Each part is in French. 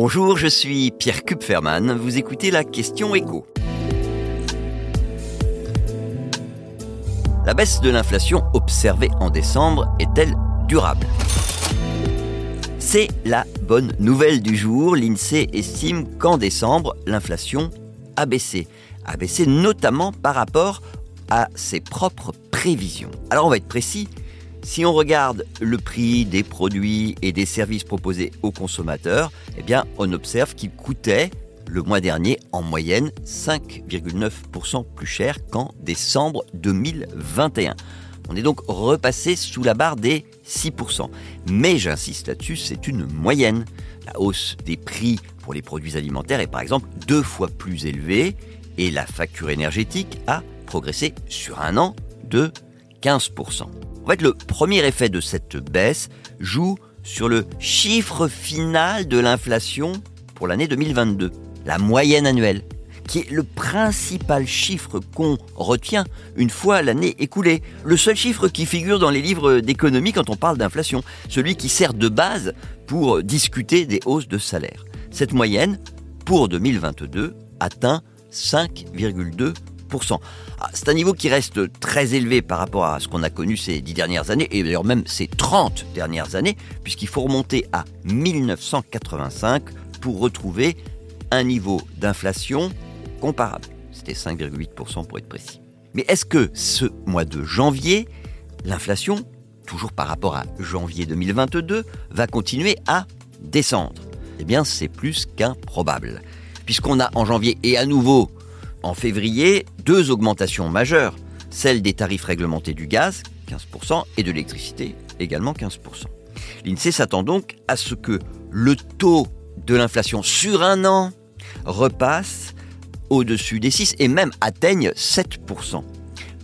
Bonjour, je suis Pierre Kupferman. Vous écoutez la question écho. La baisse de l'inflation observée en décembre est-elle durable? C'est la bonne nouvelle du jour. L'INSEE estime qu'en décembre, l'inflation a baissé. A baissé notamment par rapport à ses propres prévisions. Alors on va être précis. Si on regarde le prix des produits et des services proposés aux consommateurs, eh on observe qu'il coûtait le mois dernier en moyenne 5,9% plus cher qu'en décembre 2021. On est donc repassé sous la barre des 6%. Mais j'insiste là-dessus, c'est une moyenne. La hausse des prix pour les produits alimentaires est par exemple deux fois plus élevée et la facture énergétique a progressé sur un an de 15%. En fait, le premier effet de cette baisse joue sur le chiffre final de l'inflation pour l'année 2022, la moyenne annuelle, qui est le principal chiffre qu'on retient une fois l'année écoulée, le seul chiffre qui figure dans les livres d'économie quand on parle d'inflation, celui qui sert de base pour discuter des hausses de salaire. Cette moyenne, pour 2022, atteint 5,2 ah, c'est un niveau qui reste très élevé par rapport à ce qu'on a connu ces dix dernières années, et d'ailleurs même ces 30 dernières années, puisqu'il faut remonter à 1985 pour retrouver un niveau d'inflation comparable. C'était 5,8% pour être précis. Mais est-ce que ce mois de janvier, l'inflation, toujours par rapport à janvier 2022, va continuer à descendre? Eh bien, c'est plus qu'improbable. Puisqu'on a en janvier et à nouveau en février, deux augmentations majeures, celle des tarifs réglementés du gaz, 15%, et de l'électricité, également 15%. L'INSEE s'attend donc à ce que le taux de l'inflation sur un an repasse au-dessus des 6 et même atteigne 7%.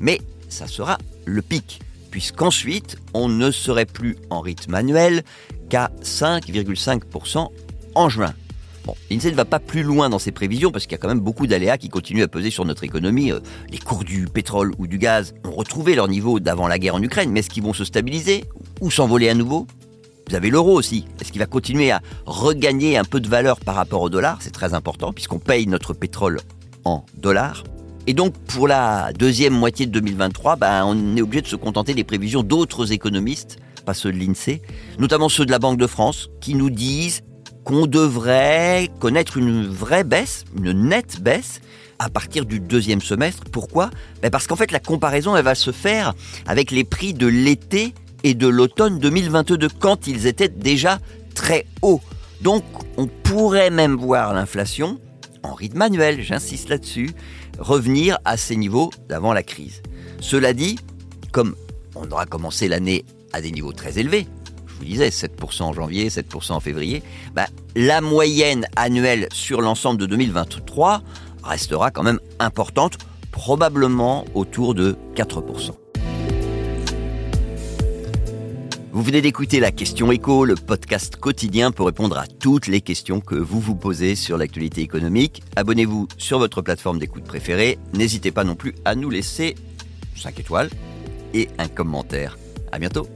Mais ça sera le pic, puisqu'ensuite on ne serait plus en rythme annuel qu'à 5,5% en juin. L'INSEE ne va pas plus loin dans ses prévisions parce qu'il y a quand même beaucoup d'aléas qui continuent à peser sur notre économie. Euh, les cours du pétrole ou du gaz ont retrouvé leur niveau d'avant la guerre en Ukraine, mais est-ce qu'ils vont se stabiliser ou s'envoler à nouveau? Vous avez l'euro aussi. Est-ce qu'il va continuer à regagner un peu de valeur par rapport au dollar? C'est très important puisqu'on paye notre pétrole en dollars. Et donc pour la deuxième moitié de 2023, ben, on est obligé de se contenter des prévisions d'autres économistes, pas ceux de l'INSEE, notamment ceux de la Banque de France, qui nous disent qu'on devrait connaître une vraie baisse, une nette baisse, à partir du deuxième semestre. Pourquoi? Ben Parce qu'en fait, la comparaison, va se faire avec les prix de l'été et de l'automne 2022, quand ils étaient déjà très hauts. Donc, on pourrait même voir l'inflation, en rythme manuel, j'insiste là-dessus, revenir à ces niveaux d'avant la crise. Cela dit, comme on aura commencé l'année à des niveaux très élevés, je vous disais 7% en janvier, 7% en février, bah, la moyenne annuelle sur l'ensemble de 2023 restera quand même importante, probablement autour de 4%. Vous venez d'écouter la question écho, le podcast quotidien pour répondre à toutes les questions que vous vous posez sur l'actualité économique. Abonnez-vous sur votre plateforme d'écoute préférée. N'hésitez pas non plus à nous laisser 5 étoiles et un commentaire. À bientôt.